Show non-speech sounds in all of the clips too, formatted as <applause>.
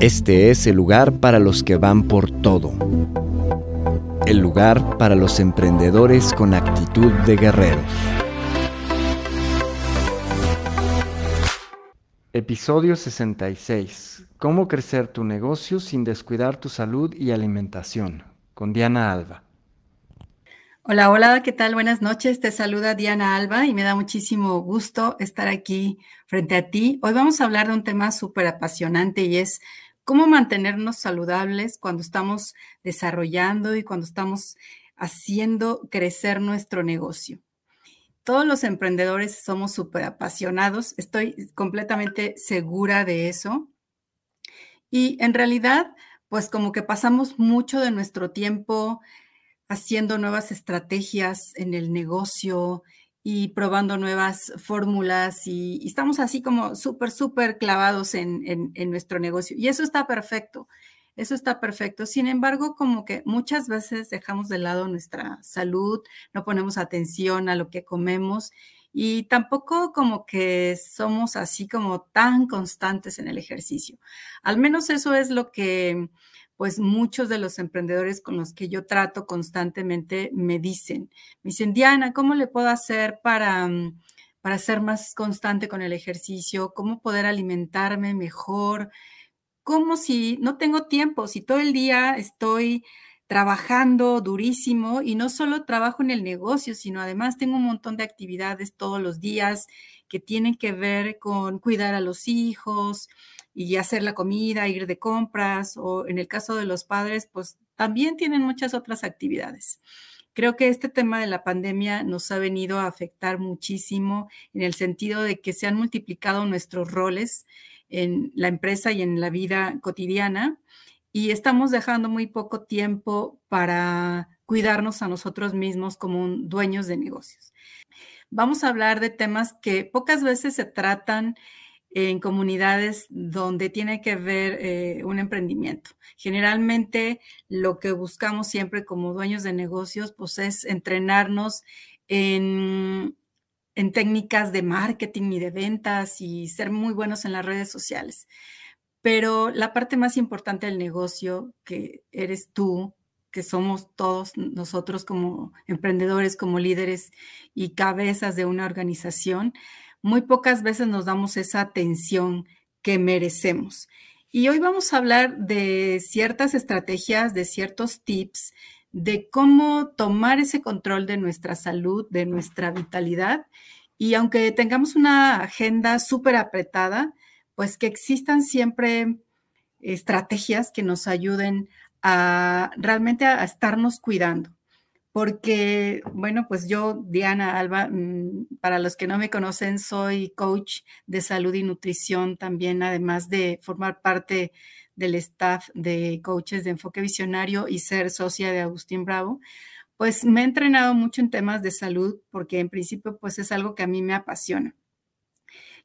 Este es el lugar para los que van por todo. El lugar para los emprendedores con actitud de guerreros. Episodio 66. Cómo crecer tu negocio sin descuidar tu salud y alimentación. Con Diana Alba. Hola, hola, ¿qué tal? Buenas noches. Te saluda Diana Alba y me da muchísimo gusto estar aquí frente a ti. Hoy vamos a hablar de un tema súper apasionante y es cómo mantenernos saludables cuando estamos desarrollando y cuando estamos haciendo crecer nuestro negocio. Todos los emprendedores somos súper apasionados, estoy completamente segura de eso. Y en realidad, pues como que pasamos mucho de nuestro tiempo haciendo nuevas estrategias en el negocio, y probando nuevas fórmulas y, estamos así como súper, súper clavados en, en, nuestro negocio. Y eso está perfecto, eso está perfecto. Sin embargo, como que muchas veces dejamos de lado nuestra salud, no ponemos atención a lo que comemos y tampoco como que somos así como tan constantes en el ejercicio. Al menos eso es lo que pues muchos de los emprendedores con los que yo trato constantemente me dicen, me dicen, Diana, ¿cómo le puedo hacer para, mm, para ser más constante con el ejercicio? ¿Cómo poder alimentarme mejor? ¿Cómo si no tengo tiempo? Si todo el día estoy trabajando durísimo y no solo trabajo en el negocio, sino además tengo un montón de actividades todos los días que tienen que ver con cuidar a los hijos, y hacer la comida, ir de compras o en el caso de los padres, pues también tienen muchas otras actividades. Creo que este tema de la pandemia nos ha venido a afectar muchísimo en el sentido de que se han multiplicado nuestros roles en la empresa y en la vida cotidiana y estamos dejando muy poco tiempo para cuidarnos a nosotros mismos como dueños de negocios. Vamos a hablar de temas que pocas veces se tratan en comunidades donde tiene que ver eh, un emprendimiento. Generalmente lo que buscamos siempre como dueños de negocios, pues es entrenarnos en, en técnicas de marketing y de ventas y ser muy buenos en las redes sociales. Pero la parte más importante del negocio, que eres tú, que somos todos nosotros como emprendedores, como líderes y cabezas de una organización, muy pocas veces nos damos esa atención que merecemos. Y hoy vamos a hablar de ciertas estrategias, de ciertos tips, de cómo tomar ese control de nuestra salud, de nuestra vitalidad. Y aunque tengamos una agenda súper apretada, pues que existan siempre estrategias que nos ayuden a realmente a estarnos cuidando porque, bueno, pues yo, Diana Alba, mm, para los que no me conocen, soy coach de salud y nutrición también, además de formar parte del staff de coaches de enfoque visionario y ser socia de Agustín Bravo, pues me he entrenado mucho en temas de salud porque en principio pues es algo que a mí me apasiona.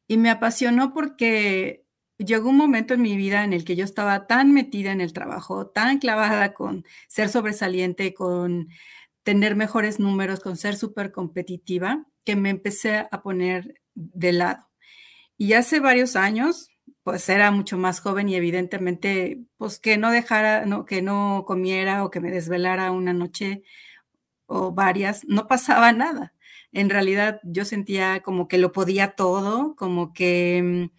Y me apasionó porque llegó un momento en mi vida en el que yo estaba tan metida en el trabajo, tan clavada con ser sobresaliente, con tener mejores números, con ser súper competitiva, que me empecé a poner de lado. Y hace varios años, pues era mucho más joven y evidentemente, pues que no dejara, no, que no comiera o que me desvelara una noche o varias, no pasaba nada. En realidad yo sentía como que lo podía todo, como que mm,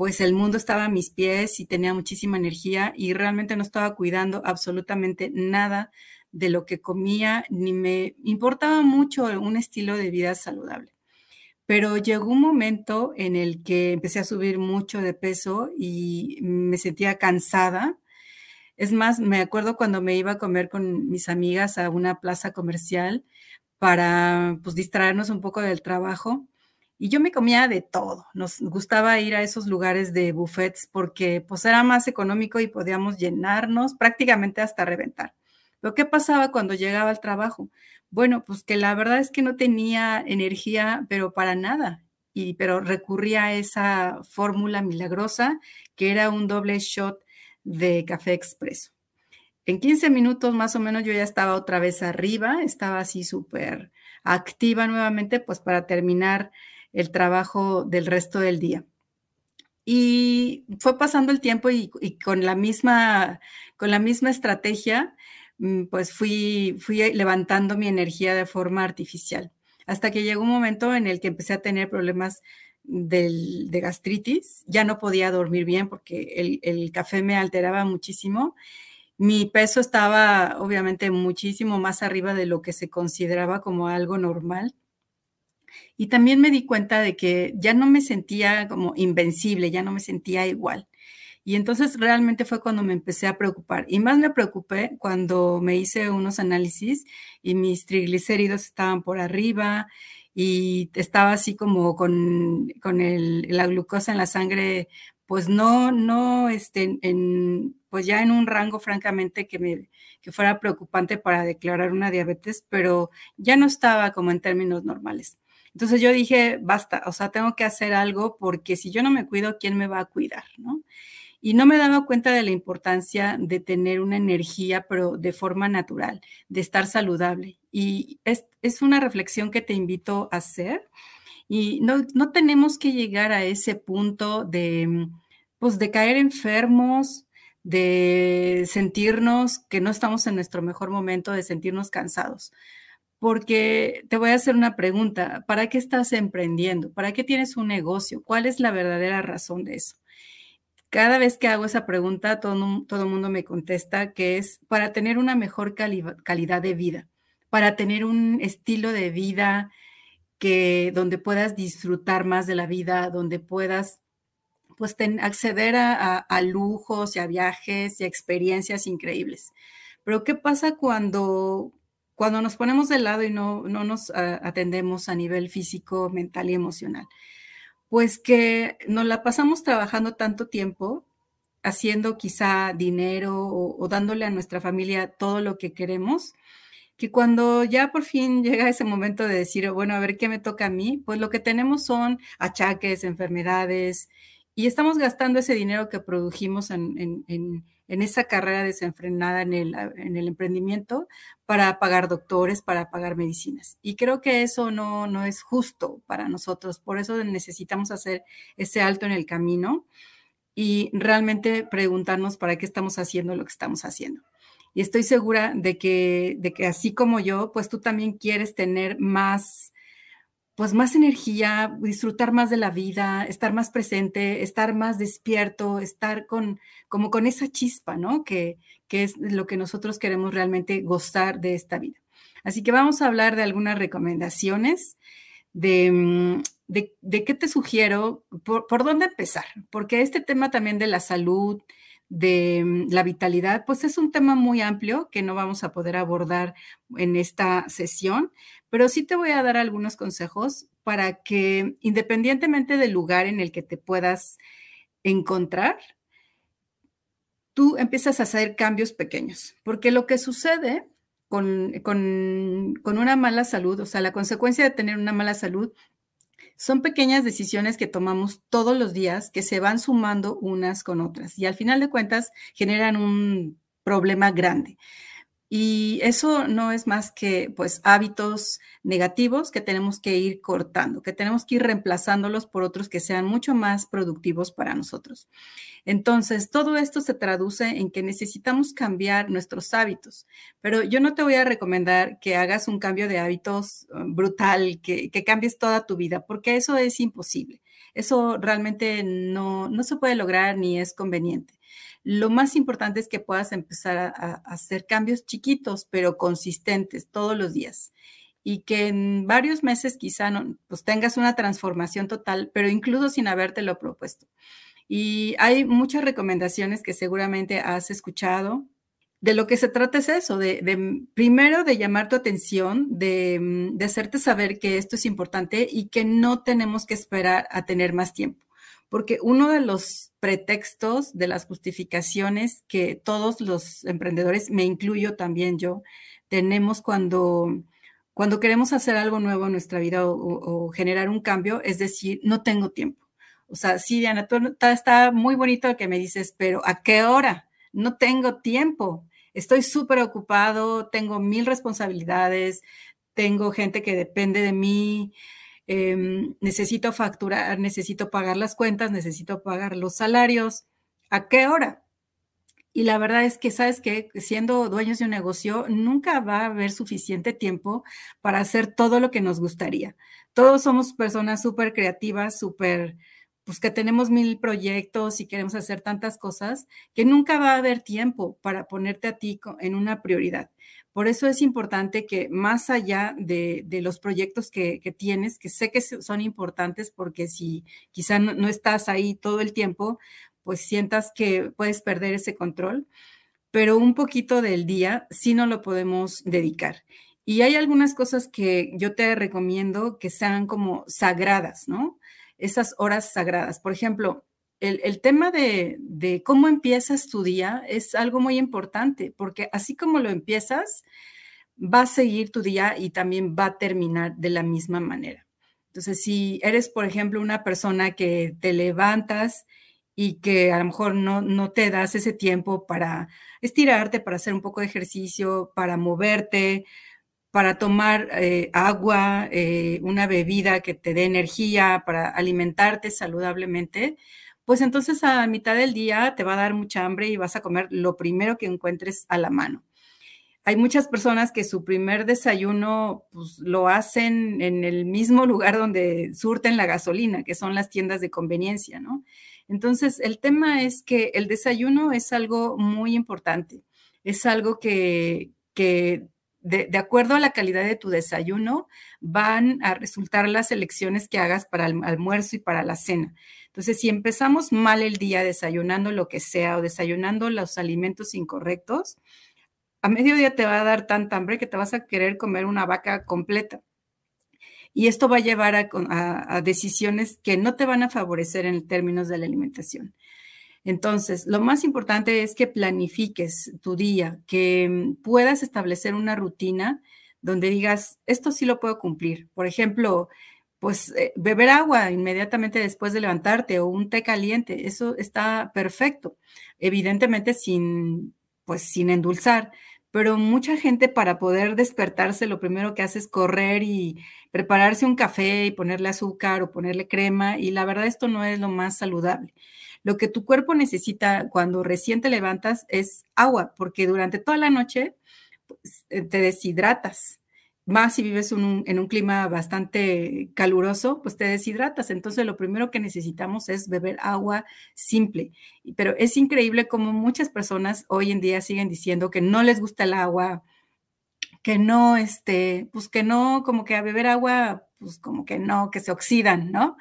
pues el mundo estaba a mis pies y tenía muchísima energía y realmente no estaba cuidando absolutamente nada de lo que comía, ni me importaba mucho un estilo de vida saludable. Pero llegó un momento en el que empecé a subir mucho de peso y me sentía cansada. Es más, me acuerdo cuando me iba a comer con mis amigas a una plaza comercial para pues, distraernos un poco del trabajo. Y yo me comía de todo. Nos gustaba ir a esos lugares de buffets porque pues era más económico y podíamos llenarnos prácticamente hasta reventar. Pero ¿qué pasaba cuando llegaba al trabajo? Bueno, pues que la verdad es que no tenía energía, pero para nada. Y, pero recurría a esa fórmula milagrosa que era un doble shot de café expreso. En 15 minutos más o menos yo ya estaba otra vez arriba, estaba así súper activa nuevamente, pues para terminar el trabajo del resto del día. Y fue pasando el tiempo y, con, la misma, con la misma estrategia, mm, pues fui, fui levantando mi energía de forma artificial, hasta que llegó un momento en el que empecé a tener problemas de gastritis, ya no podía dormir bien porque el, el café me alteraba muchísimo. Mi peso estaba obviamente muchísimo más arriba de lo que se consideraba como algo normal. Y también me di cuenta de que ya no me sentía como invencible, ya no me sentía igual. Y entonces realmente fue cuando me empecé a preocupar. Y más me preocupé cuando me hice unos análisis y mis triglicéridos estaban por arriba y estaba así como con, con el, la glucosa en la sangre, pues no, no, este, en, pues ya en un rango francamente que, me, que fuera preocupante para declarar una diabetes, pero ya no estaba como en términos normales. Entonces yo dije, basta, o sea, tengo que hacer algo porque si yo no me cuido, ¿quién me va a cuidar? ¿no? Y no me daba cuenta de la importancia de tener una energía, pero de forma natural, de estar saludable. Y es, es una reflexión que te invito a hacer. Y no, no tenemos que llegar a ese punto de, pues, de caer enfermos, de sentirnos que no estamos en nuestro mejor momento, de sentirnos cansados porque te voy a hacer una pregunta. ¿Para qué estás emprendiendo? ¿Para qué tienes un negocio? ¿Cuál es la verdadera razón de eso? Cada vez que hago esa pregunta, todo el mundo me contesta que es para tener una mejor calidad de vida, para tener un estilo de vida que donde puedas disfrutar más de la vida, donde puedas pues acceder a, a lujos y a viajes y a experiencias increíbles. Pero ¿qué pasa cuando cuando nos ponemos de lado y no, no nos ah, atendemos a nivel físico, mental y emocional? Pues que nos la pasamos trabajando tanto tiempo, haciendo quizá dinero o, dándole a nuestra familia todo lo que queremos, que cuando ya por fin llega ese momento de decir, bueno, a ver qué me toca a mí, pues lo que tenemos son achaques, enfermedades, y estamos gastando ese dinero que produjimos en, en esa carrera desenfrenada en el, en el, emprendimiento para pagar doctores, para pagar medicinas. Y creo que eso no, no es justo para nosotros. Por eso necesitamos hacer ese alto en el camino y realmente preguntarnos para qué estamos haciendo lo que estamos haciendo. Y estoy segura de que, de que así como yo, pues tú también quieres tener más pues más energía, disfrutar más de la vida, estar más presente, estar más despierto, estar con, como con esa chispa, ¿no? Que, que es lo que nosotros queremos realmente gozar de esta vida. Así que vamos a hablar de algunas recomendaciones de, mm, de, qué te sugiero, por, por, dónde empezar, porque este tema también de la salud, de mm, la vitalidad, pues es un tema muy amplio que no vamos a poder abordar en esta sesión, pero sí te voy a dar algunos consejos para que independientemente del lugar en el que te puedas encontrar, tú empiezas a hacer cambios pequeños, porque lo que sucede con, con, una mala salud, o sea, la consecuencia de tener una mala salud, son pequeñas decisiones que tomamos todos los días que se van sumando unas con otras y al final de cuentas generan un problema grande. Y eso no es más que pues hábitos negativos que tenemos que ir cortando, que tenemos que ir reemplazándolos por otros que sean mucho más productivos para nosotros. Entonces, todo esto se traduce en que necesitamos cambiar nuestros hábitos, pero yo no te voy a recomendar que hagas un cambio de hábitos uh, brutal, que, que cambies toda tu vida, porque eso es imposible. Eso realmente no, no se puede lograr ni es conveniente. Lo más importante es que puedas empezar a, hacer cambios chiquitos, pero consistentes todos los días. Y que en varios meses quizá no, pues tengas una transformación total, pero incluso sin habértelo propuesto. Y hay muchas recomendaciones que seguramente has escuchado. De lo que se trata es eso, de, primero de llamar tu atención, de, de hacerte saber que esto es importante y que no tenemos que esperar a tener más tiempo porque uno de los pretextos de las justificaciones que todos los emprendedores, me incluyo también yo, tenemos cuando, cuando queremos hacer algo nuevo en nuestra vida o, generar un cambio, es decir, no tengo tiempo. O sea, sí, Diana, está, está muy bonito lo que me dices, pero ¿a qué hora? No tengo tiempo. Estoy súper ocupado, tengo mil responsabilidades, tengo gente que depende de mí, Em, necesito facturar, necesito pagar las cuentas, necesito pagar los salarios. ¿A qué hora? Y la verdad es que, ¿sabes que Siendo dueños de un negocio, nunca va a haber suficiente tiempo para hacer todo lo que nos gustaría. Todos somos personas súper creativas, súper, pues que tenemos mil proyectos y queremos hacer tantas cosas que nunca va a haber tiempo para ponerte a ti en una prioridad. Por eso es importante que más allá de, los proyectos que, tienes, que sé que son importantes porque si quizá no, estás ahí todo el tiempo, pues sientas que puedes perder ese control, pero un poquito del día sí no lo podemos dedicar. Y hay algunas cosas que yo te recomiendo que sean como sagradas, ¿no? Esas horas sagradas. Por ejemplo, el, tema de, cómo empiezas tu día es algo muy importante, porque así como lo empiezas, va a seguir tu día y también va a terminar de la misma manera. Entonces, si eres, por ejemplo, una persona que te levantas y que a lo mejor no, no te das ese tiempo para estirarte, para hacer un poco de ejercicio, para moverte, para tomar eh, agua, eh, una bebida que te dé energía, para alimentarte saludablemente, pues entonces a mitad del día te va a dar mucha hambre y vas a comer lo primero que encuentres a la mano. Hay muchas personas que su primer desayuno pues, lo hacen en el mismo lugar donde surten la gasolina, que son las tiendas de conveniencia, ¿no? Entonces, el tema es que el desayuno es algo muy importante. Es algo que, que de, de, acuerdo a la calidad de tu desayuno, van a resultar las elecciones que hagas para el almuerzo y para la cena. Entonces, si empezamos mal el día desayunando lo que sea o desayunando los alimentos incorrectos, a mediodía te va a dar tanta hambre que te vas a querer comer una vaca completa. Y esto va a llevar a, decisiones que no te van a favorecer en términos de la alimentación. Entonces, lo más importante es que planifiques tu día, que mm, puedas establecer una rutina donde digas, esto sí lo puedo cumplir. Por ejemplo, pues eh, beber agua inmediatamente después de levantarte o un té caliente, eso está perfecto. Evidentemente sin, pues sin endulzar, pero mucha gente para poder despertarse lo primero que hace es correr y prepararse un café y ponerle azúcar o ponerle crema y la verdad esto no es lo más saludable. Lo que tu cuerpo necesita cuando recién te levantas es agua, porque durante toda la noche pues, te deshidratas más si vives en un clima bastante caluroso, pues te deshidratas. Entonces lo primero que necesitamos es beber agua simple. Pero es increíble como muchas personas hoy en día siguen diciendo que no les gusta el agua, que no, este, pues que no, como que a beber agua, pues como que no, que se oxidan, ¿no?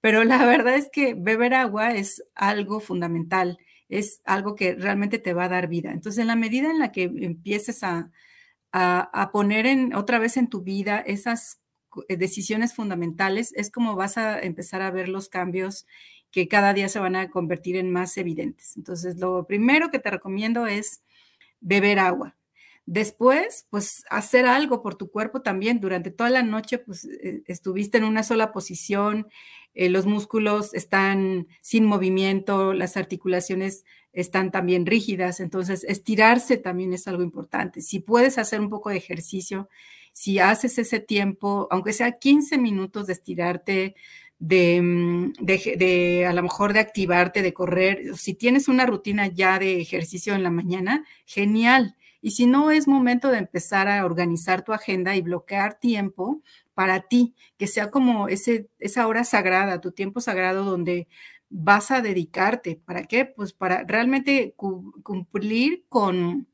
Pero la <laughs> verdad es que beber agua es algo fundamental, es algo que realmente te va a dar vida. Entonces, en la medida en la que empieces a, a, poner en, otra vez en tu vida esas eh, decisiones fundamentales, es como vas a empezar a ver los cambios que cada día se van a convertir en más evidentes. Entonces, lo primero que te recomiendo es beber agua. Después, pues hacer algo por tu cuerpo también. Durante toda la noche, pues eh, estuviste en una sola posición, eh, los músculos están sin movimiento, las articulaciones están también rígidas, entonces estirarse también es algo importante. Si puedes hacer un poco de ejercicio, si haces ese tiempo, aunque sea 15 minutos de estirarte, de, mm, de, a lo mejor de activarte, de correr, si tienes una rutina ya de ejercicio en la mañana, genial. Y si no, es momento de empezar a organizar tu agenda y bloquear tiempo para ti, que sea como ese, esa hora sagrada, tu tiempo sagrado donde vas a dedicarte. ¿Para qué? Pues para realmente cumplir con,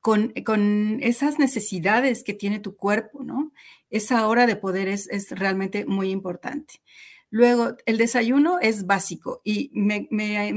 con, con, esas necesidades que tiene tu cuerpo, ¿no? Esa hora de poder es, es realmente muy importante. Luego, el desayuno es básico y me,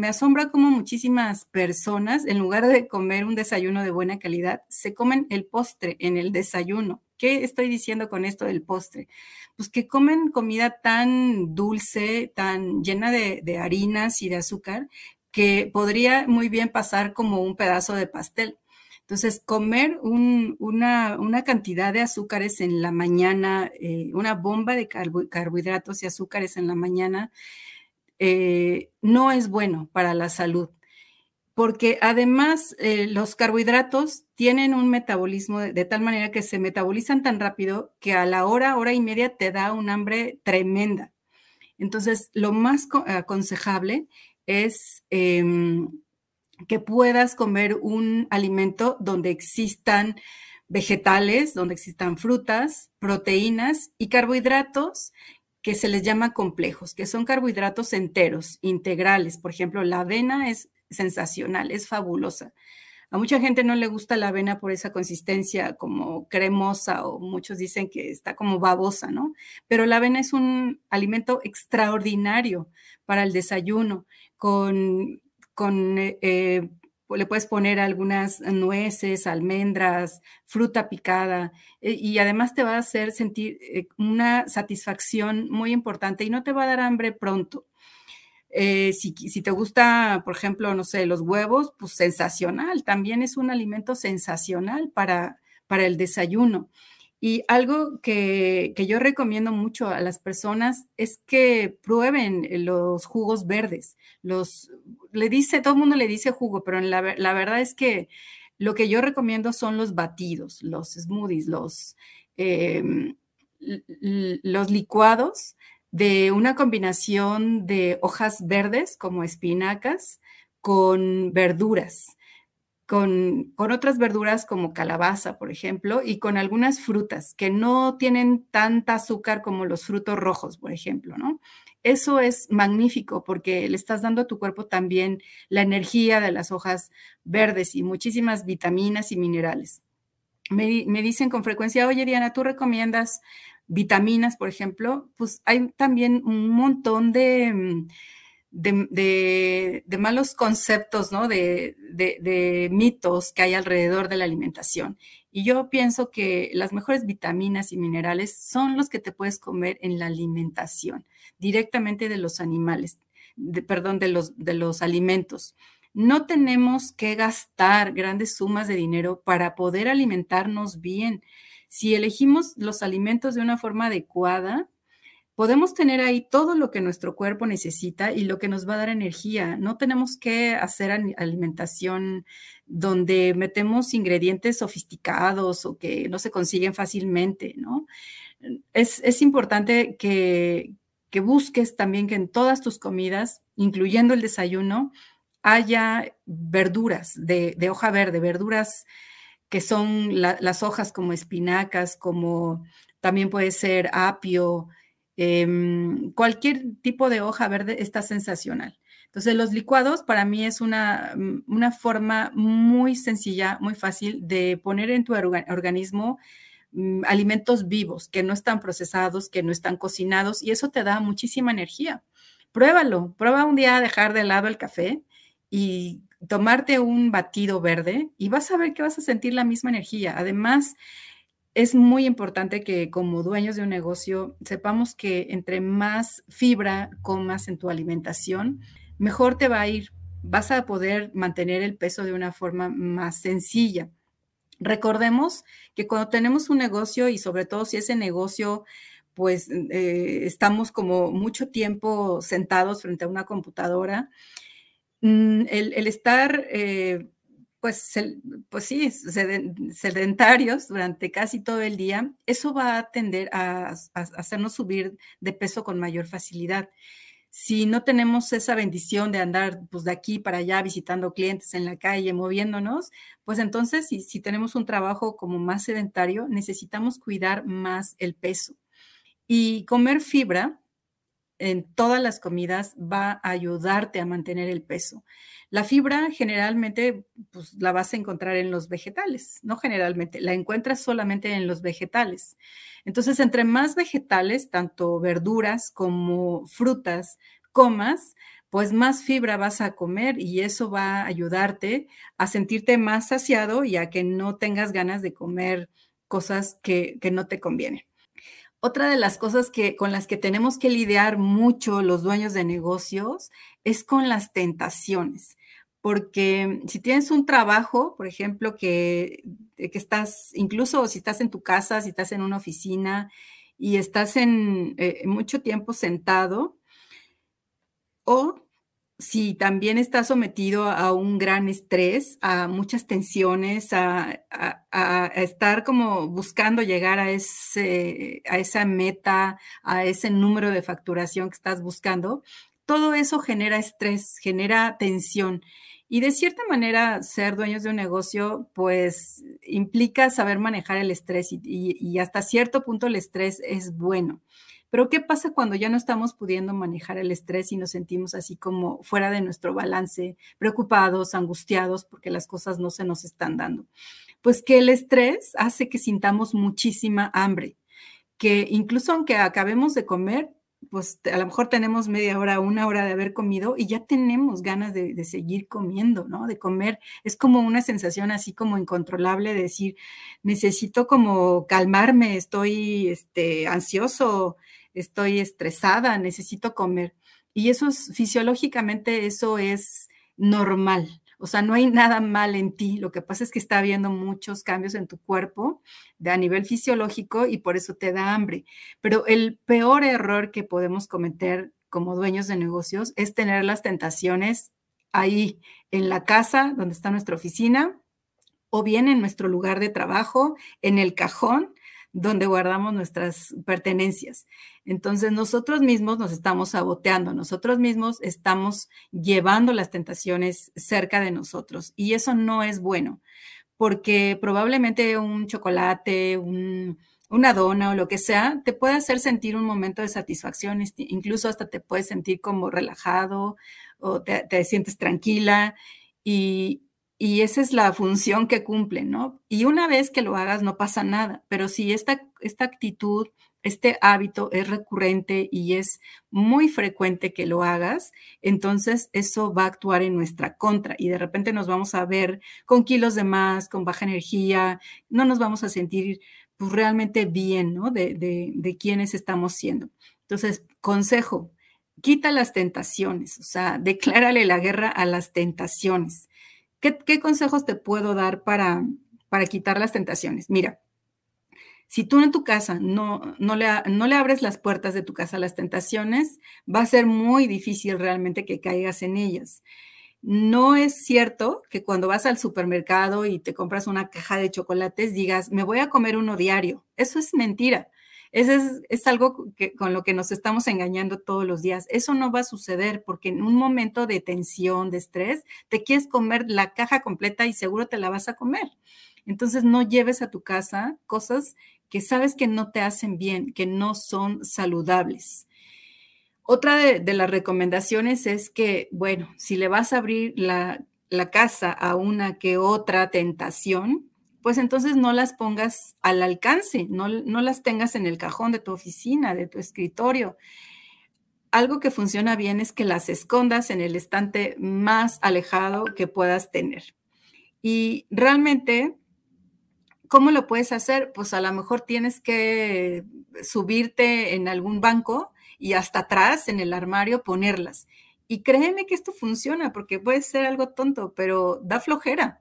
asombra cómo muchísimas personas, en lugar de comer un desayuno de buena calidad, se comen el postre en el desayuno. ¿Qué estoy diciendo con esto del postre? Pues que comen comida tan dulce, tan llena de harinas y de azúcar, que podría muy bien pasar como un pedazo de pastel. Entonces, comer una, cantidad de azúcares en la mañana, eh, una bomba de carbohidratos y azúcares en la mañana, eh, no es bueno para la salud, porque además eh, los carbohidratos tienen un metabolismo de, tal manera que se metabolizan tan rápido que a la hora, hora y media te da un hambre tremenda. Entonces, lo más aconsejable es em, que puedas comer un alimento donde existan vegetales, donde existan frutas, proteínas y carbohidratos que se les llama complejos, que son carbohidratos enteros, integrales. Por ejemplo, la avena es sensacional, es fabulosa. A mucha gente no le gusta la avena por esa consistencia como cremosa o muchos dicen que está como babosa, ¿no? Pero la avena es un alimento extraordinario para el desayuno, con con, eh, eh, le puedes poner algunas nueces, almendras, fruta picada eh, y además te va a hacer sentir una satisfacción muy importante y no te va a dar hambre pronto. si, si, te gusta, por ejemplo, no sé, los huevos, pues sensacional, también es un alimento sensacional para, para el desayuno. Y algo que, yo recomiendo mucho a las personas es que prueben los jugos verdes. Los, le dice, todo el mundo le dice jugo, pero la, verdad es que lo que yo recomiendo son los batidos, los smoothies, los, em, los licuados de una combinación de hojas verdes como espinacas con verduras con, otras verduras como calabaza, por ejemplo, y con algunas frutas que no tienen tanta azúcar como los frutos rojos, por ejemplo, ¿no? Eso es magnífico porque le estás dando a tu cuerpo también la energía de las hojas verdes y muchísimas vitaminas y minerales. Me, me dicen con frecuencia, oye Diana, ¿tú recomiendas vitaminas, por ejemplo? Pues hay también un montón de de, malos conceptos, ¿no? De, mitos que hay alrededor de la alimentación. Y yo pienso que las mejores vitaminas y minerales son los que te puedes comer en la alimentación, directamente de los animales, perdón, de los, de los alimentos. No tenemos que gastar grandes sumas de dinero para poder alimentarnos bien. Si elegimos los alimentos de una forma adecuada, podemos tener ahí todo lo que nuestro cuerpo necesita y lo que nos va a dar energía. No tenemos que hacer alimentación donde metemos ingredientes sofisticados o que no se consiguen fácilmente, ¿no? Es, importante que, busques también que en todas tus comidas, incluyendo el desayuno, haya verduras de, hoja verde, verduras que son las hojas como espinacas, como también puede ser apio, Em, cualquier tipo de hoja verde está sensacional. Entonces, los licuados para mí es una, mm, una forma muy sencilla, muy fácil de poner en tu organismo mm, alimentos vivos que no están procesados, que no están cocinados y eso te da muchísima energía. Pruébalo, prueba un día a dejar de lado el café y tomarte un batido verde y vas a ver que vas a sentir la misma energía. Además, es muy importante que como dueños de un negocio sepamos que entre más fibra comas en tu alimentación, mejor te va a ir. Vas a poder mantener el peso de una forma más sencilla. Recordemos que cuando tenemos un negocio y sobre todo si ese negocio pues eh, estamos como mucho tiempo sentados frente a una computadora, mm, el, estar eh, pues, pues sí, sedentarios durante casi todo el día, eso va a tender a, hacernos subir de peso con mayor facilidad. Si no tenemos esa bendición de andar pues, de aquí para allá visitando clientes en la calle, moviéndonos, pues entonces si tenemos un trabajo como más sedentario, necesitamos cuidar más el peso. Y comer fibra en todas las comidas va a ayudarte a mantener el peso. La fibra generalmente pues, la vas a encontrar en los vegetales, no generalmente, la encuentras solamente en los vegetales. Entonces, entre más vegetales, tanto verduras como frutas, comas, pues más fibra vas a comer y eso va a ayudarte a sentirte más saciado y a que no tengas ganas de comer cosas que, que no te convienen. Otra de las cosas que, con las que tenemos que lidiar mucho los dueños de negocios es con las tentaciones. Porque si tienes un trabajo, por ejemplo, que, que estás, incluso si estás en tu casa, si estás en una oficina y estás en eh, mucho tiempo sentado, o si también está sometido a un gran estrés, a muchas tensiones, a, estar como buscando llegar a, ese, a esa meta, a ese número de facturación que estás buscando, todo eso genera estrés, genera tensión. Y de cierta manera, ser dueños de un negocio, pues implica saber manejar el estrés y hasta cierto punto el estrés es bueno. Pero ¿qué pasa cuando ya no estamos pudiendo manejar el estrés y nos sentimos así como fuera de nuestro balance, preocupados, angustiados porque las cosas no se nos están dando? Pues que el estrés hace que sintamos muchísima hambre, que incluso aunque acabemos de comer, pues a lo mejor tenemos media hora, una hora de haber comido y ya tenemos ganas de, seguir comiendo, ¿no? De comer. Es como una sensación así como incontrolable de decir, necesito como calmarme, estoy este, ansioso, estoy estresada, necesito comer. Y eso es, fisiológicamente, eso es normal. O sea, no hay nada mal en ti. Lo que pasa es que está habiendo muchos cambios en tu cuerpo de a nivel fisiológico y por eso te da hambre. Pero el peor error que podemos cometer como dueños de negocios es tener las tentaciones ahí en la casa donde está nuestra oficina o bien en nuestro lugar de trabajo, en el cajón donde guardamos nuestras pertenencias. Entonces nosotros mismos nos estamos saboteando, nosotros mismos estamos llevando las tentaciones cerca de nosotros y eso no es bueno, porque probablemente un chocolate, una dona o lo que sea, te puede hacer sentir un momento de satisfacción, incluso hasta te puedes sentir como relajado o te, te sientes tranquila y, y esa es la función que cumple, ¿no? Y una vez que lo hagas no pasa nada, pero si esta, esta actitud, este hábito es recurrente y es muy frecuente que lo hagas, entonces eso va a actuar en nuestra contra y de repente nos vamos a ver con kilos de más, con baja energía, no nos vamos a sentir pues, realmente bien, ¿no? De, de, de quiénes estamos siendo. Entonces, consejo, quita las tentaciones, o sea, <laughs> declárale la guerra a las tentaciones. ¿Qué, consejos te puedo dar para, para quitar las tentaciones? Mira, si tú en tu casa no, no, le, no le abres las puertas de tu casa a las tentaciones, va a ser muy difícil realmente que caigas en ellas. No es cierto que cuando vas al supermercado y te compras una caja de chocolates digas, me voy a comer uno diario. Eso es mentira. Es, algo con lo que nos estamos engañando todos los días. Eso no va a suceder porque en un momento de tensión, de estrés, te quieres comer la caja completa y seguro te la vas a comer. Entonces no lleves a tu casa cosas que sabes que no te hacen bien, que no son saludables. Otra de, las recomendaciones es que, bueno, si le vas a abrir la, la casa a una que otra tentación, pues entonces no las pongas al alcance, no, las tengas en el cajón de tu oficina, de tu escritorio. Algo que funciona bien es que las escondas en el estante más alejado que puedas tener. Y realmente, ¿cómo lo puedes hacer? Pues a lo mejor tienes que subirte en algún banco y hasta atrás en el armario ponerlas. Y créeme que esto funciona porque puede ser algo tonto, pero da flojera.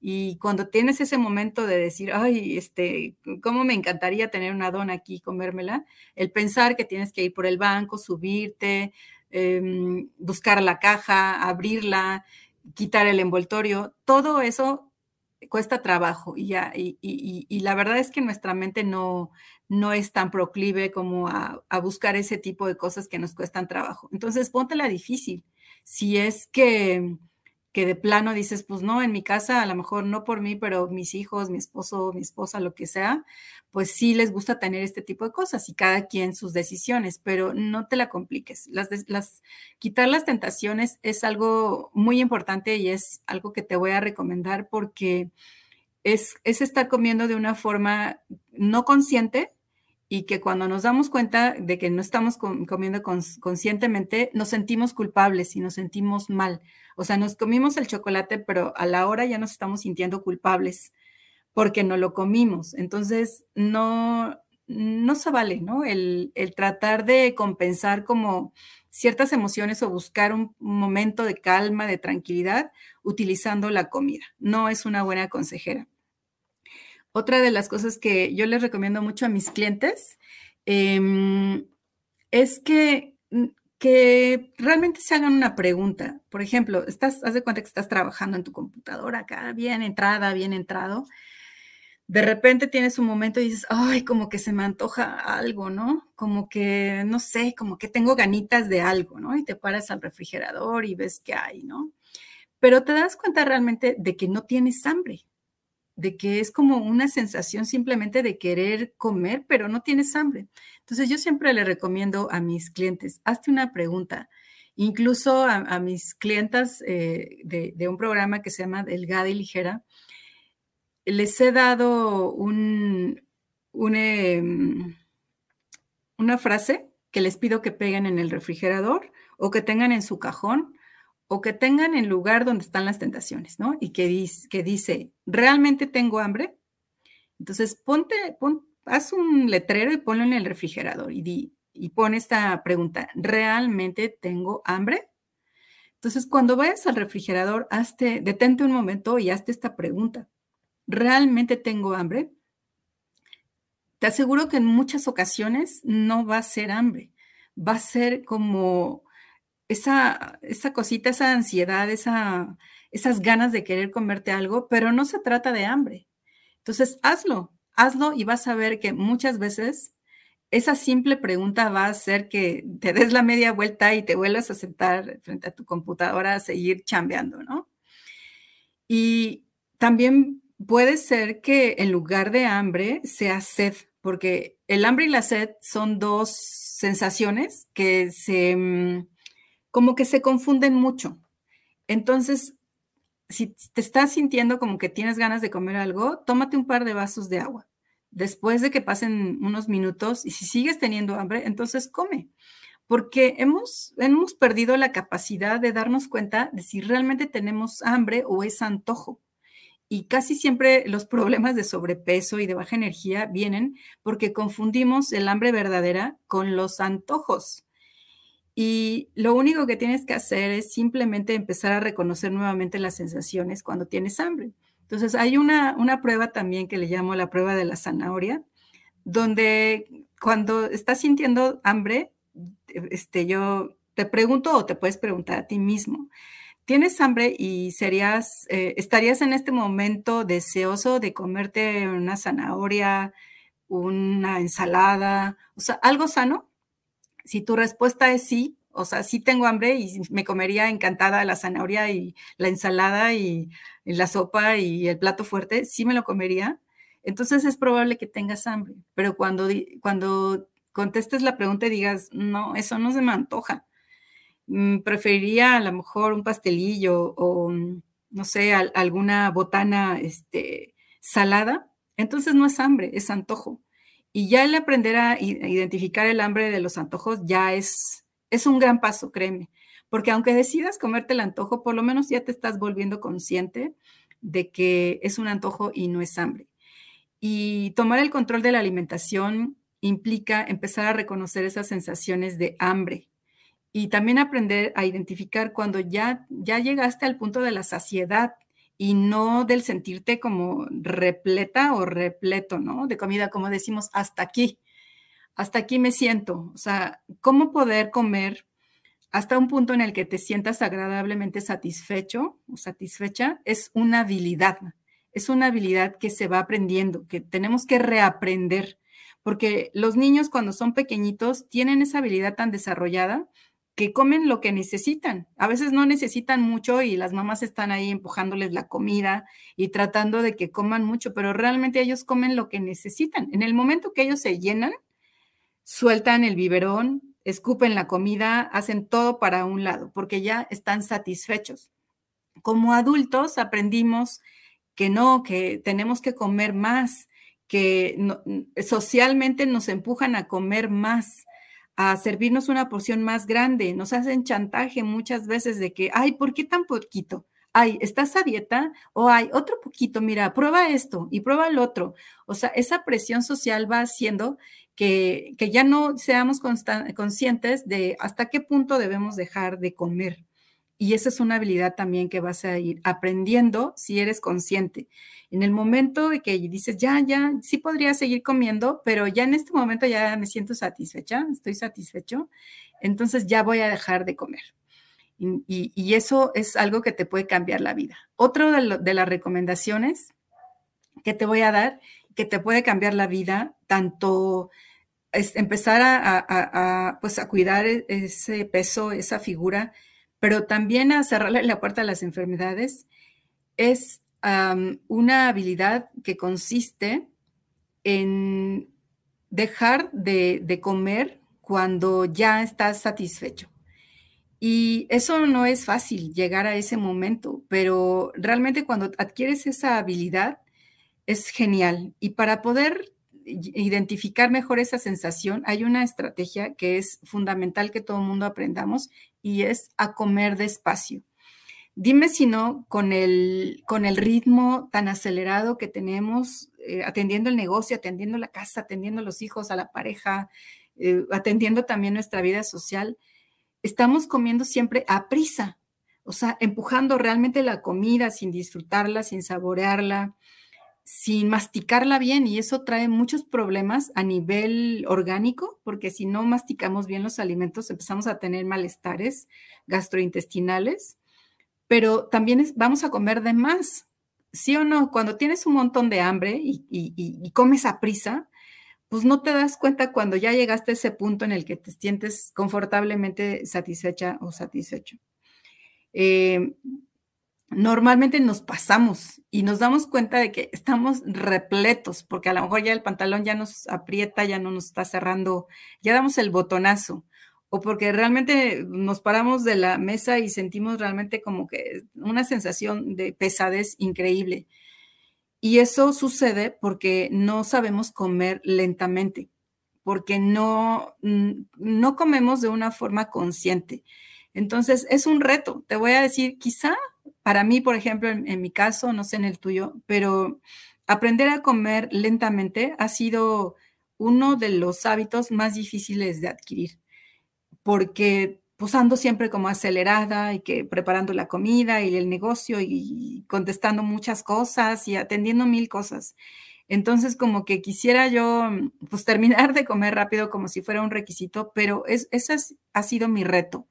Y cuando tienes ese momento de decir, ay, este, cómo me encantaría tener una dona aquí y comérmela, el pensar que tienes que ir por el banco, subirte, em, buscar la caja, abrirla, quitar el envoltorio, todo eso cuesta trabajo y, ya, y, la verdad es que nuestra mente no, no es tan proclive como a, a, buscar ese tipo de cosas que nos cuestan trabajo. Entonces, póntela difícil. Si es que que de plano dices, pues no, en mi casa, a lo mejor no por mí, pero mis hijos, mi esposo, mi esposa, lo que sea, pues sí les gusta tener este tipo de cosas y cada quien sus decisiones, pero no te la compliques. Las, las, quitar las tentaciones es algo muy importante y es algo que te voy a recomendar porque es, es estar comiendo de una forma no consciente, y que cuando nos damos cuenta de que no estamos comiendo conscientemente, nos sentimos culpables y nos sentimos mal. O sea, nos comimos el chocolate, pero a la hora ya nos estamos sintiendo culpables porque no lo comimos. Entonces, no, no se vale, ¿no? El, el tratar de compensar como ciertas emociones o buscar un momento de calma, de tranquilidad, utilizando la comida. No es una buena consejera. Otra de las cosas que yo les recomiendo mucho a mis clientes em, es que, que realmente se hagan una pregunta. Por ejemplo, estás, haz de cuenta que estás trabajando en tu computadora acá, bien entrada, bien entrado. De repente tienes un momento y dices, ay, como que se me antoja algo, ¿no? Como que, no sé, como que tengo ganitas de algo, ¿no? Y te paras al refrigerador y ves qué hay, ¿no? Pero te das cuenta realmente de que no tienes hambre, de que es como una sensación simplemente de querer comer, pero no tienes hambre. Entonces yo siempre le recomiendo a mis clientes, hazte una pregunta. Incluso a, mis clientas eh, de, un programa que se llama Delgada y Ligera, les he dado un, em, una frase que les pido que peguen en el refrigerador o que tengan en su cajón o que tengan el lugar donde están las tentaciones, ¿no? Y que, dice, que dice, ¿realmente tengo hambre? Entonces, ponte, haz un letrero y ponlo en el refrigerador y, di, y pon esta pregunta, ¿realmente tengo hambre? Entonces, cuando vayas al refrigerador, hazte, detente un momento y hazte esta pregunta. ¿Realmente tengo hambre? Te aseguro que en muchas ocasiones no va a ser hambre, va a ser como esa, esa cosita, esa ansiedad, esa, esas ganas de querer comerte algo, pero no se trata de hambre. Entonces, hazlo, hazlo y vas a ver que muchas veces esa simple pregunta va a hacer que te des la media vuelta y te vuelvas a sentar frente a tu computadora a seguir chambeando, ¿no? Y también puede ser que en lugar de hambre sea sed, porque el hambre y la sed son dos sensaciones que se mm, como que se confunden mucho. Entonces, si te estás sintiendo como que tienes ganas de comer algo, tómate un par de vasos de agua. Después de que pasen unos minutos y si sigues teniendo hambre, entonces come. Porque hemos, hemos perdido la capacidad de darnos cuenta de si realmente tenemos hambre o es antojo. Y casi siempre los problemas de sobrepeso y de baja energía vienen porque confundimos el hambre verdadera con los antojos. Y lo único que tienes que hacer es simplemente empezar a reconocer nuevamente las sensaciones cuando tienes hambre. Entonces, hay una, una prueba también que le llamo la prueba de la zanahoria, donde cuando estás sintiendo hambre, este, yo te pregunto o te puedes preguntar a ti mismo, ¿tienes hambre y serías, eh, estarías en este momento deseoso de comerte una zanahoria, una ensalada, o sea, algo sano? Si tu respuesta es sí, o sea, sí tengo hambre y me comería encantada la zanahoria y la ensalada y, la sopa y el plato fuerte, sí me lo comería. Entonces es probable que tengas hambre, pero cuando, cuando contestes la pregunta y digas, no, eso no se me antoja, mm, preferiría a lo mejor un pastelillo o, no sé, alguna botana este, salada, entonces no es hambre, es antojo. Y ya el aprender a identificar el hambre de los antojos ya es, es un gran paso, créeme, porque aunque decidas comerte el antojo, por lo menos ya te estás volviendo consciente de que es un antojo y no es hambre. Y tomar el control de la alimentación implica empezar a reconocer esas sensaciones de hambre y también aprender a identificar cuando ya, ya llegaste al punto de la saciedad y no del sentirte como repleta o repleto, ¿no? De comida, como decimos, hasta aquí, hasta aquí me siento. O sea, ¿cómo poder comer hasta un punto en el que te sientas agradablemente satisfecho o satisfecha? Es una habilidad, es una habilidad que se va aprendiendo, que tenemos que reaprender, porque los niños cuando son pequeñitos tienen esa habilidad tan desarrollada que comen lo que necesitan. A veces no necesitan mucho y las mamás están ahí empujándoles la comida y tratando de que coman mucho, pero realmente ellos comen lo que necesitan. En el momento que ellos se llenan, sueltan el biberón, escupen la comida, hacen todo para un lado, porque ya están satisfechos. Como adultos aprendimos que no, que tenemos que comer más, que socialmente nos empujan a comer más a servirnos una porción más grande. Nos hacen chantaje muchas veces de que, ay, ¿por qué tan poquito? Ay, ¿estás a dieta? O hay otro poquito, mira, prueba esto y prueba el otro. O sea, esa presión social va haciendo que, que ya no seamos conscientes de hasta qué punto debemos dejar de comer. Y esa es una habilidad también que vas a ir aprendiendo si eres consciente en el momento de que dices, ya, ya, sí podría seguir comiendo, pero ya en este momento ya me siento satisfecha, estoy satisfecho, entonces ya voy a dejar de comer. Y, eso es algo que te puede cambiar la vida. Otro de, las recomendaciones que te voy a dar, que te puede cambiar la vida, tanto es empezar a, pues a cuidar e, ese peso, esa figura, pero también a cerrarle la puerta a las enfermedades, es una habilidad que consiste en dejar de, comer cuando ya estás satisfecho. Y eso no es fácil llegar a ese momento, pero realmente cuando adquieres esa habilidad es genial. Y para poder identificar mejor esa sensación, hay una estrategia que es fundamental que todo el mundo aprendamos y es a comer despacio. Dime si no, con el, con el ritmo tan acelerado que tenemos, eh, atendiendo el negocio, atendiendo la casa, atendiendo a los hijos, a la pareja, eh, atendiendo también nuestra vida social, estamos comiendo siempre a prisa, o sea, empujando realmente la comida sin disfrutarla, sin saborearla, sin masticarla bien y eso trae muchos problemas a nivel orgánico, porque si no masticamos bien los alimentos empezamos a tener malestares gastrointestinales pero también vamos a comer de más. ¿Sí o no? Cuando tienes un montón de hambre y, comes a prisa, pues no te das cuenta cuando ya llegaste a ese punto en el que te sientes confortablemente satisfecha o satisfecho. Eh, normalmente nos pasamos y nos damos cuenta de que estamos repletos, porque a lo mejor ya el pantalón ya nos aprieta, ya no nos está cerrando, ya damos el botonazo o porque realmente nos paramos de la mesa y sentimos realmente como que una sensación de pesadez increíble. Y eso sucede porque no sabemos comer lentamente, porque no, no comemos de una forma consciente. Entonces, es un reto. Te voy a decir, quizá para mí, por ejemplo, en, mi caso, no sé en el tuyo, pero aprender a comer lentamente ha sido uno de los hábitos más difíciles de adquirir porque pues ando siempre como acelerada y que preparando la comida y el negocio y contestando muchas cosas y atendiendo mil cosas. Entonces, como que quisiera yo, pues, terminar de comer rápido como si fuera un requisito, pero es, ese ha sido mi reto.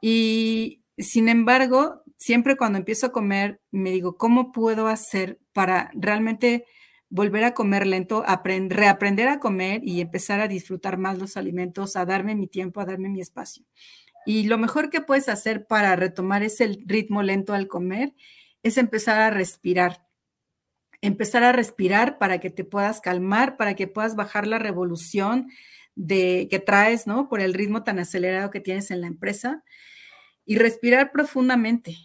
Y sin embargo, siempre cuando empiezo a comer, me digo, ¿cómo puedo hacer para realmente volver a comer lento, reaprender a comer y empezar a disfrutar más los alimentos, a darme mi tiempo, a darme mi espacio. Y lo mejor que puedes hacer para retomar ese ritmo lento al comer es empezar a respirar. Empezar a respirar para que te puedas calmar, para que puedas bajar la revolución de, que traes, ¿no? Por el ritmo tan acelerado que tienes en la empresa. Y respirar profundamente.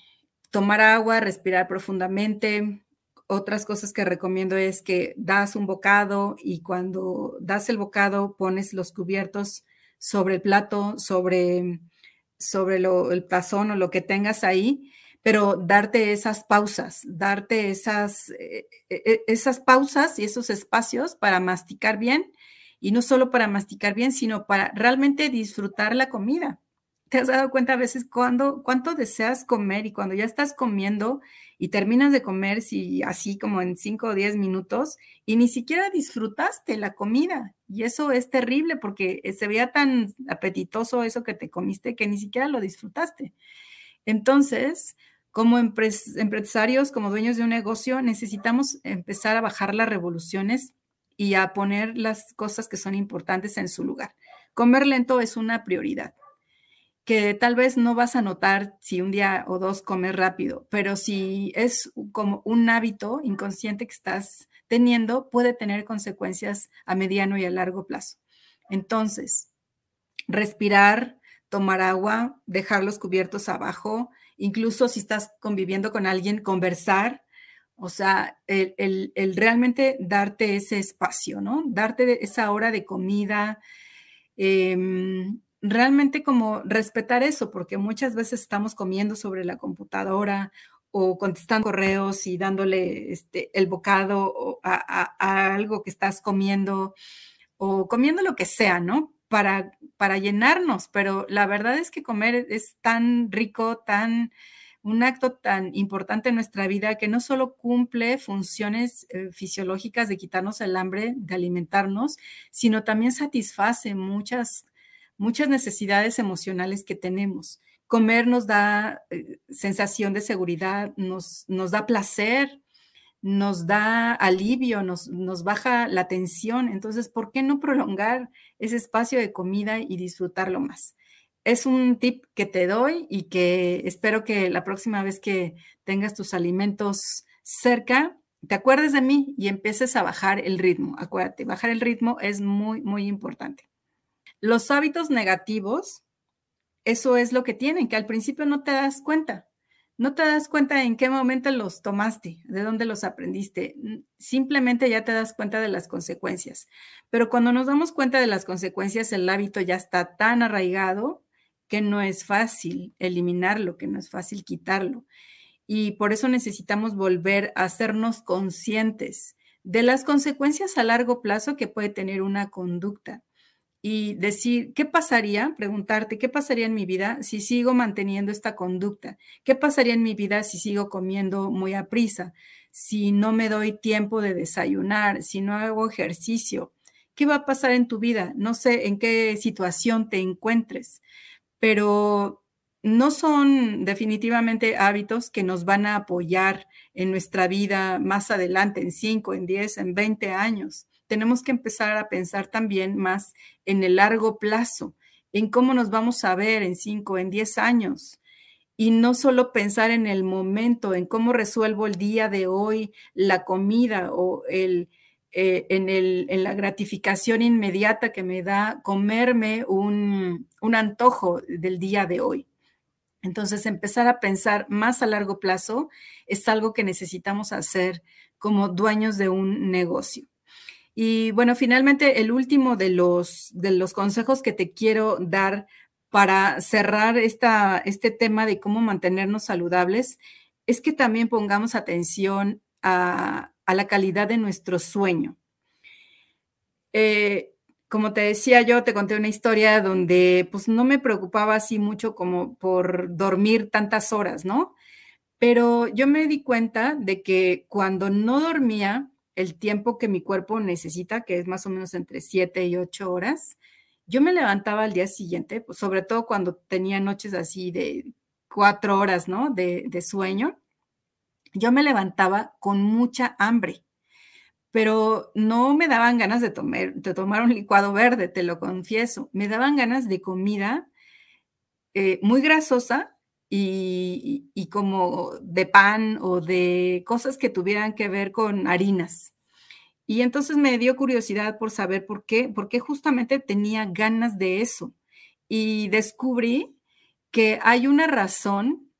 Tomar agua, respirar profundamente, otras cosas que recomiendo es que das un bocado y cuando das el bocado pones los cubiertos sobre el plato, sobre, sobre el tazón o lo que tengas ahí, pero darte esas pausas, darte esas, eh, eh, esas pausas y esos espacios para masticar bien y no solo para masticar bien, sino para realmente disfrutar la comida. ¿Te has dado cuenta a veces cuando, cuánto deseas comer y cuando ya estás comiendo y terminas de comer si, así como en 5 o 10 minutos y ni siquiera disfrutaste la comida. Y eso es terrible porque eh, se veía tan apetitoso eso que te comiste que ni siquiera lo disfrutaste. Entonces, como empresarios, como dueños de un negocio, necesitamos empezar a bajar las revoluciones y a poner las cosas que son importantes en su lugar. Comer lento es una prioridad. Que tal vez no vas a notar si un día o dos comes rápido, pero si es como un hábito inconsciente que estás teniendo, puede tener consecuencias a mediano y a largo plazo. Entonces, respirar, tomar agua, dejar los cubiertos abajo, incluso si estás conviviendo con alguien, conversar, o sea, el, realmente darte ese espacio, ¿no? Darte esa hora de comida, em, realmente como respetar eso, porque muchas veces estamos comiendo sobre la computadora o contestando correos y dándole este, el bocado a, algo que estás comiendo o comiendo lo que sea, ¿no? Para, para llenarnos, pero la verdad es que comer es tan rico, tan un acto tan importante en nuestra vida que no solo cumple funciones eh, fisiológicas de quitarnos el hambre, de alimentarnos, sino también satisface muchas muchas necesidades emocionales que tenemos. Comer nos da eh, sensación de seguridad, nos, nos da placer, nos da alivio, nos, nos baja la tensión. Entonces, ¿por qué no prolongar ese espacio de comida y disfrutarlo más? Es un tip que te doy y que espero que la próxima vez que tengas tus alimentos cerca, te acuerdes de mí y empieces a bajar el ritmo. Acuérdate, bajar el ritmo es muy, muy importante. Los hábitos negativos, eso es lo que tienen, que al principio no te das cuenta. No te das cuenta en qué momento los tomaste, de dónde los aprendiste. Simplemente ya te das cuenta de las consecuencias. Pero cuando nos damos cuenta de las consecuencias, el hábito ya está tan arraigado que no es fácil eliminarlo, que no es fácil quitarlo. Y por eso necesitamos volver a hacernos conscientes de las consecuencias a largo plazo que puede tener una conducta y decir, ¿qué pasaría? Preguntarte, ¿qué pasaría en mi vida si sigo manteniendo esta conducta? ¿Qué pasaría en mi vida si sigo comiendo muy a prisa? Si no me doy tiempo de desayunar, si no hago ejercicio. ¿Qué va a pasar en tu vida? No sé en qué situación te encuentres, pero no son definitivamente hábitos que nos van a apoyar en nuestra vida más adelante, en 5, en 10, en 20 años tenemos que empezar a pensar también más en el largo plazo, en cómo nos vamos a ver en cinco, en diez años. Y no solo pensar en el momento, en cómo resuelvo el día de hoy la comida o el, eh, en, el, en, la gratificación inmediata que me da comerme un, un antojo del día de hoy. Entonces, empezar a pensar más a largo plazo es algo que necesitamos hacer como dueños de un negocio. Y bueno, finalmente el último de los, de los consejos que te quiero dar para cerrar esta, este tema de cómo mantenernos saludables es que también pongamos atención a, la calidad de nuestro sueño. Eh, como te decía yo, te conté una historia donde pues no me preocupaba así mucho como por dormir tantas horas, ¿no? Pero yo me di cuenta de que cuando no dormía, el tiempo que mi cuerpo necesita, que es más o menos entre 7 y 8 horas, yo me levantaba al día siguiente, pues sobre todo cuando tenía noches así de 4 horas, ¿no? De, sueño, yo me levantaba con mucha hambre, pero no me daban ganas de tomar, de tomar un licuado verde, te lo confieso, me daban ganas de comida eh, muy grasosa y, como de pan o de cosas que tuvieran que ver con harinas. Y entonces me dio curiosidad por saber por qué, por qué justamente tenía ganas de eso. Y descubrí que hay una razón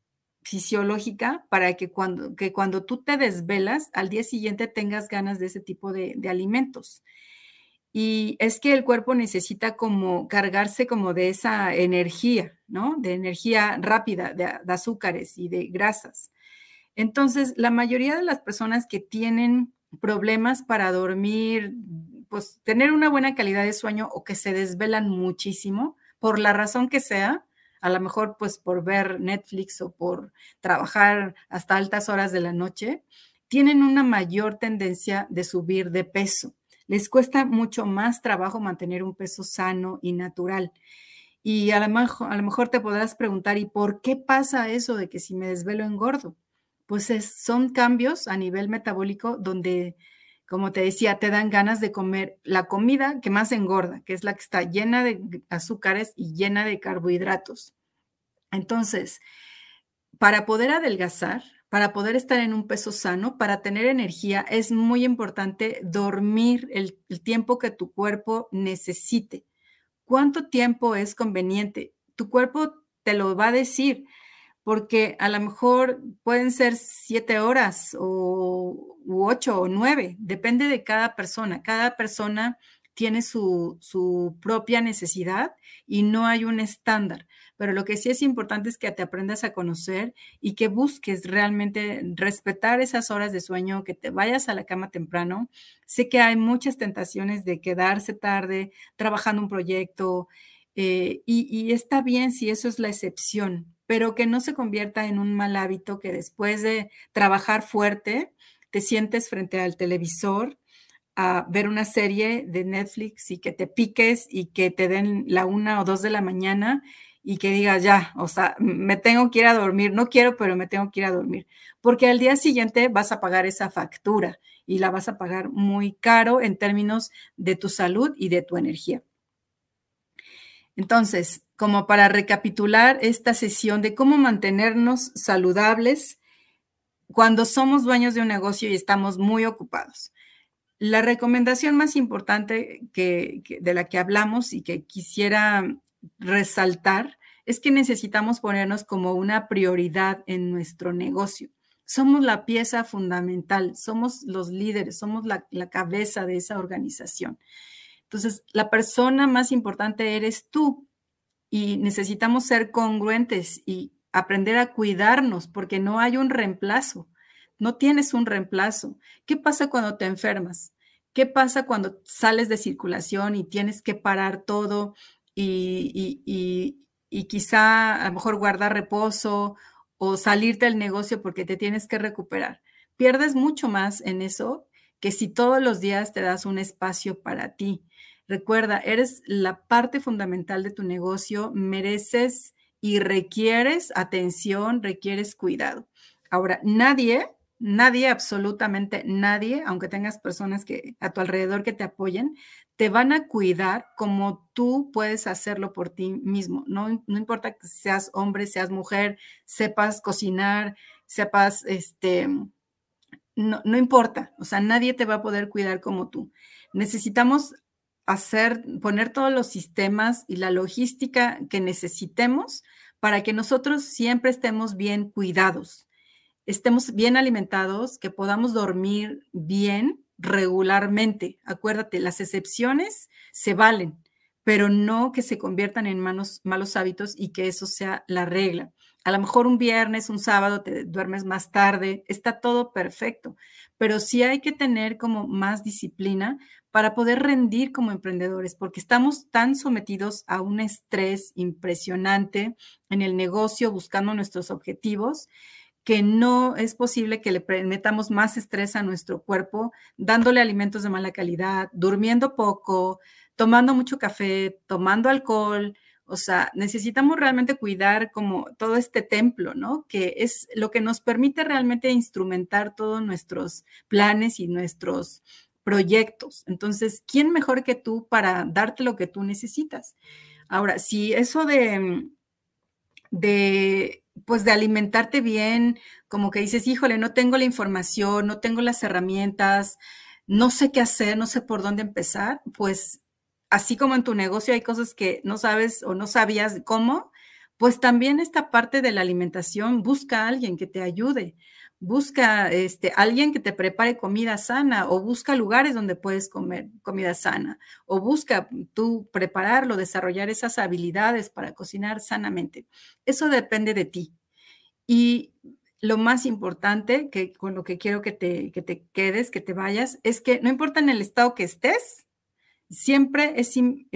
fisiológica para que cuando, que cuando tú te desvelas, al día siguiente tengas ganas de ese tipo de alimentos. Y es que el cuerpo necesita como cargarse como de esa energía, ¿no? De energía rápida, de, azúcares y de grasas. Entonces, la mayoría de las personas que tienen problemas para dormir, pues tener una buena calidad de sueño o que se desvelan muchísimo, por la razón que sea, a lo mejor pues por ver Netflix o por trabajar hasta altas horas de la noche, tienen una mayor tendencia de subir de peso les cuesta mucho más trabajo mantener un peso sano y natural. Y a lo, mejor, a lo mejor te podrás preguntar, ¿y por qué pasa eso de que si me desvelo engordo? Pues son cambios a nivel metabólico donde, como te decía, te dan ganas de comer la comida que más engorda, que es la que está llena de azúcares y llena de carbohidratos. Entonces, para poder adelgazar, para poder estar en un peso sano, para tener energía, es muy importante dormir el, tiempo que tu cuerpo necesite. ¿Cuánto tiempo es conveniente? Tu cuerpo te lo va a decir, porque a lo mejor pueden ser siete horas o u ocho o nueve, depende de cada persona. Cada persona tiene su, su propia necesidad y no hay un estándar pero lo que sí es importante es que te aprendas a conocer y que busques realmente respetar esas horas de sueño, que te vayas a la cama temprano. Sé que hay muchas tentaciones de quedarse tarde trabajando un proyecto eh, y, y está bien si eso es la excepción, pero que no se convierta en un mal hábito que después de trabajar fuerte te sientes frente al televisor a ver una serie de Netflix y que te piques y que te den la una o dos de la mañana y que diga ya, o sea, me tengo que ir a dormir, no quiero, pero me tengo que ir a dormir, porque al día siguiente vas a pagar esa factura y la vas a pagar muy caro en términos de tu salud y de tu energía. Entonces, como para recapitular esta sesión de cómo mantenernos saludables cuando somos dueños de un negocio y estamos muy ocupados. La recomendación más importante que, de la que hablamos y que quisiera resaltar es que necesitamos ponernos como una prioridad en nuestro negocio. Somos la pieza fundamental, somos los líderes, somos la, cabeza de esa organización. Entonces, la persona más importante eres tú y necesitamos ser congruentes y aprender a cuidarnos porque no hay un reemplazo, no tienes un reemplazo. ¿Qué pasa cuando te enfermas? ¿Qué pasa cuando sales de circulación y tienes que parar todo y, quizá a lo mejor guardar reposo o salirte del negocio porque te tienes que recuperar. Pierdes mucho más en eso que si todos los días te das un espacio para ti. Recuerda, eres la parte fundamental de tu negocio, mereces y requieres atención, requieres cuidado. Ahora, nadie, nadie, absolutamente nadie, aunque tengas personas que a tu alrededor que te apoyen, te van a cuidar como tú puedes hacerlo por ti mismo. No, no importa que seas hombre, seas mujer, sepas cocinar, sepas, este, no, no importa. O sea, nadie te va a poder cuidar como tú. Necesitamos hacer, poner todos los sistemas y la logística que necesitemos para que nosotros siempre estemos bien cuidados, estemos bien alimentados, que podamos dormir bien regularmente. Acuérdate, las excepciones se valen, pero no que se conviertan en malos, malos hábitos y que eso sea la regla. A lo mejor un viernes, un sábado te duermes más tarde, está todo perfecto, pero sí hay que tener como más disciplina para poder rendir como emprendedores, porque estamos tan sometidos a un estrés impresionante en el negocio buscando nuestros objetivos que no es posible que le metamos más estrés a nuestro cuerpo dándole alimentos de mala calidad, durmiendo poco, tomando mucho café, tomando alcohol. O sea, necesitamos realmente cuidar como todo este templo, ¿no? Que es lo que nos permite realmente instrumentar todos nuestros planes y nuestros proyectos. Entonces, ¿quién mejor que tú para darte lo que tú necesitas? Ahora, si eso de, de pues de alimentarte bien, como que dices, híjole, no tengo la información, no tengo las herramientas, no sé qué hacer, no sé por dónde empezar, pues así como en tu negocio hay cosas que no sabes o no sabías cómo, pues también esta parte de la alimentación, busca a alguien que te ayude busca este, alguien que te prepare comida sana o busca lugares donde puedes comer comida sana o busca tú prepararlo, desarrollar esas habilidades para cocinar sanamente. Eso depende de ti. Y lo más importante, que con lo que quiero que te, que te quedes, que te vayas, es que no importa en el estado que estés, siempre es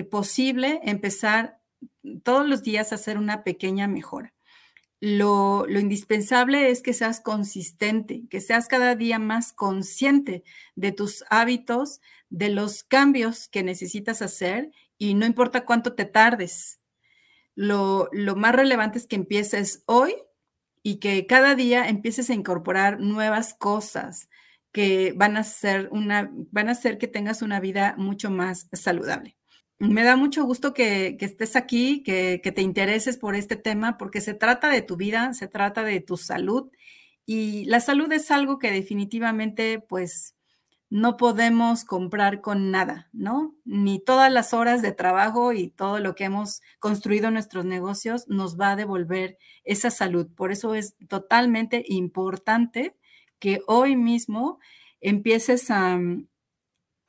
posible empezar todos los días a hacer una pequeña mejora lo, indispensable es que seas consistente, que seas cada día más consciente de tus hábitos, de los cambios que necesitas hacer y no importa cuánto te tardes. Lo, lo más relevante es que empieces hoy y que cada día empieces a incorporar nuevas cosas que van a, ser una, van a hacer que tengas una vida mucho más saludable. Me da mucho gusto que, estés aquí, que, que, te intereses por este tema, porque se trata de tu vida, se trata de tu salud y la salud es algo que definitivamente pues no podemos comprar con nada, ¿no? Ni todas las horas de trabajo y todo lo que hemos construido en nuestros negocios nos va a devolver esa salud. Por eso es totalmente importante que hoy mismo empieces a,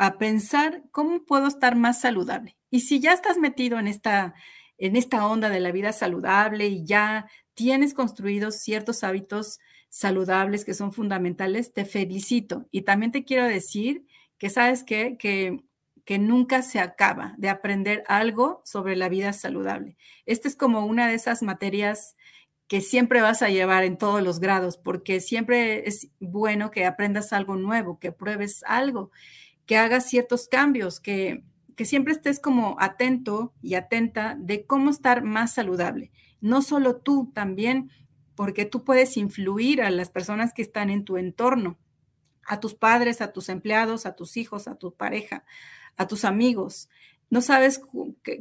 a pensar cómo puedo estar más saludable. Y si ya estás metido en esta, en esta onda de la vida saludable y ya tienes construidos ciertos hábitos saludables que son fundamentales, te felicito. Y también te quiero decir que sabes que, que, que nunca se acaba de aprender algo sobre la vida saludable. Esta es como una de esas materias que siempre vas a llevar en todos los grados, porque siempre es bueno que aprendas algo nuevo, que pruebes algo que hagas ciertos cambios, que, que siempre estés como atento y atenta de cómo estar más saludable. No solo tú, también porque tú puedes influir a las personas que están en tu entorno, a tus padres, a tus empleados, a tus hijos, a tu pareja, a tus amigos. No sabes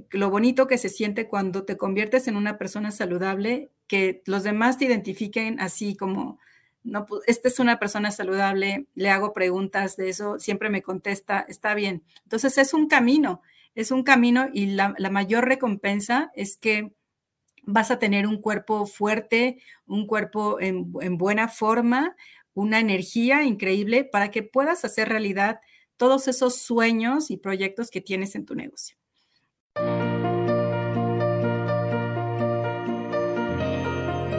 lo bonito que se siente cuando te conviertes en una persona saludable, que los demás te identifiquen así como no, esta es una persona saludable, le hago preguntas de eso, siempre me contesta, está bien. Entonces es un camino, es un camino y la, mayor recompensa es que vas a tener un cuerpo fuerte, un cuerpo en buena forma, una energía increíble para que puedas hacer realidad todos esos sueños y proyectos que tienes en tu negocio.